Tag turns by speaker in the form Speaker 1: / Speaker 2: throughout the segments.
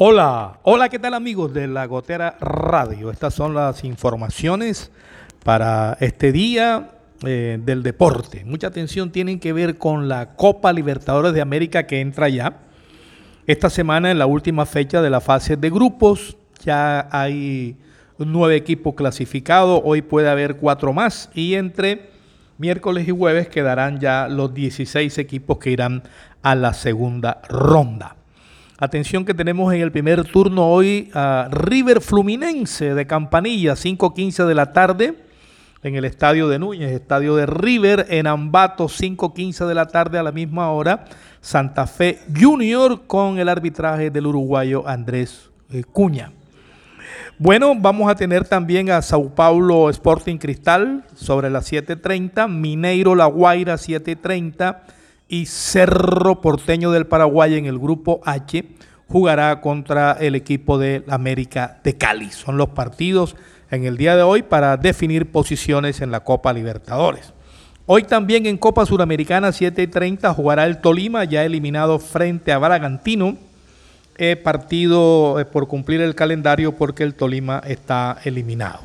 Speaker 1: Hola, hola, ¿qué tal amigos de la Gotera Radio? Estas son las informaciones para este día eh, del deporte. Mucha atención tienen que ver con la Copa Libertadores de América que entra ya. Esta semana en la última fecha de la fase de grupos ya hay nueve equipos clasificados, hoy puede haber cuatro más y entre miércoles y jueves quedarán ya los 16 equipos que irán a la segunda ronda. Atención que tenemos en el primer turno hoy a River Fluminense de Campanilla, 5.15 de la tarde en el estadio de Núñez, estadio de River en Ambato, 5.15 de la tarde a la misma hora. Santa Fe Junior con el arbitraje del uruguayo Andrés eh, Cuña. Bueno, vamos a tener también a Sao Paulo Sporting Cristal sobre las 7.30, Mineiro La Guaira 7.30 y Cerro Porteño del Paraguay en el grupo H jugará contra el equipo de América de Cali. Son los partidos en el día de hoy para definir posiciones en la Copa Libertadores. Hoy también en Copa Suramericana 7:30 jugará el Tolima, ya eliminado frente a Bragantino. He partido eh, por cumplir el calendario porque el Tolima está eliminado.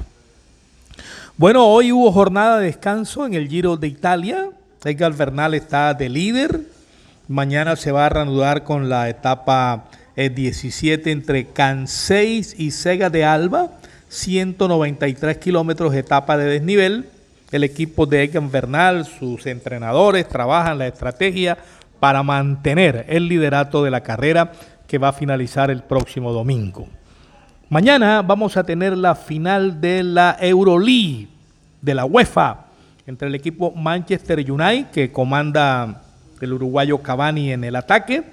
Speaker 1: Bueno, hoy hubo jornada de descanso en el Giro de Italia. Edgar Bernal está de líder. Mañana se va a reanudar con la etapa 17 eh, entre Canseis y Sega de Alba. 193 kilómetros etapa de desnivel. El equipo de Edgar Bernal, sus entrenadores, trabajan la estrategia para mantener el liderato de la carrera que va a finalizar el próximo domingo. Mañana vamos a tener la final de la Euroleague de la UEFA entre el equipo Manchester United, que comanda el uruguayo Cavani en el ataque,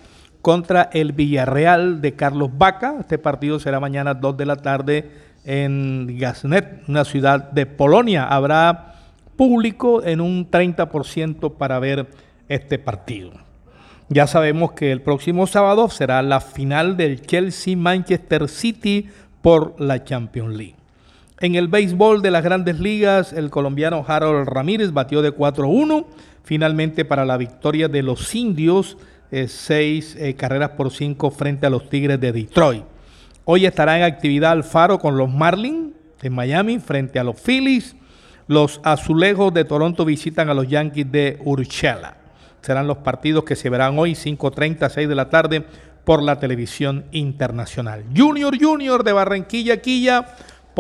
Speaker 1: contra el Villarreal de Carlos Vaca. Este partido será mañana 2 de la tarde en Gasnet, una ciudad de Polonia. Habrá público en un 30% para ver este partido. Ya sabemos que el próximo sábado será la final del Chelsea-Manchester City por la Champions League. En el béisbol de las grandes ligas, el colombiano Harold Ramírez batió de 4-1, finalmente para la victoria de los indios, eh, seis eh, carreras por cinco frente a los Tigres de Detroit. Hoy estará en actividad Alfaro con los Marlins de Miami frente a los Phillies. Los Azulejos de Toronto visitan a los Yankees de Urshela. Serán los partidos que se verán hoy 5.30, 6 de la tarde por la televisión internacional. Junior Junior de Barranquilla, Quilla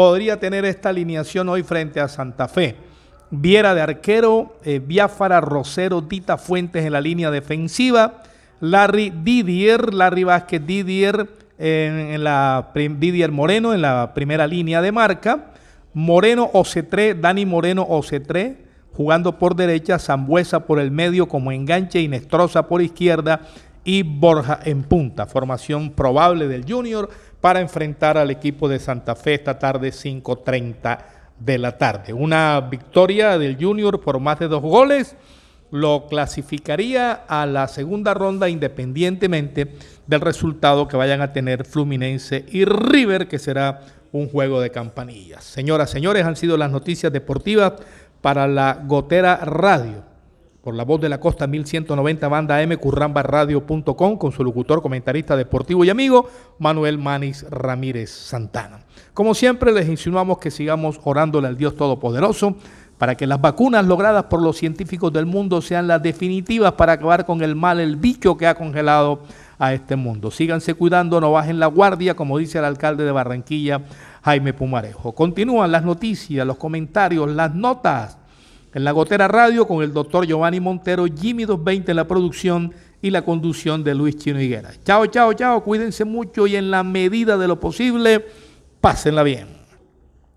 Speaker 1: podría tener esta alineación hoy frente a Santa Fe. Viera de arquero, eh, Biafara, Rosero, Dita Fuentes en la línea defensiva, Larry Didier, Larry Vázquez Didier Didier Moreno en la primera línea de marca, Moreno Ocetré, Dani Moreno Ocetré, jugando por derecha, Zambuesa por el medio como enganche y por izquierda y Borja en punta. Formación probable del Junior para enfrentar al equipo de Santa Fe esta tarde 5.30 de la tarde. Una victoria del Junior por más de dos goles lo clasificaría a la segunda ronda independientemente del resultado que vayan a tener Fluminense y River, que será un juego de campanillas. Señoras, señores, han sido las noticias deportivas para la Gotera Radio por la voz de la costa 1190 banda M currambaradio.com con su locutor, comentarista deportivo y amigo Manuel Manis Ramírez Santana. Como siempre les insinuamos que sigamos orándole al Dios Todopoderoso para que las vacunas logradas por los científicos del mundo sean las definitivas para acabar con el mal, el bicho que ha congelado a este mundo. Síganse cuidando, no bajen la guardia, como dice el alcalde de Barranquilla, Jaime Pumarejo. Continúan las noticias, los comentarios, las notas en la Gotera Radio con el doctor Giovanni Montero, Jimmy 220 en la producción y la conducción de Luis Chino Higuera. Chao, chao, chao, cuídense mucho y en la medida de lo posible, pásenla bien.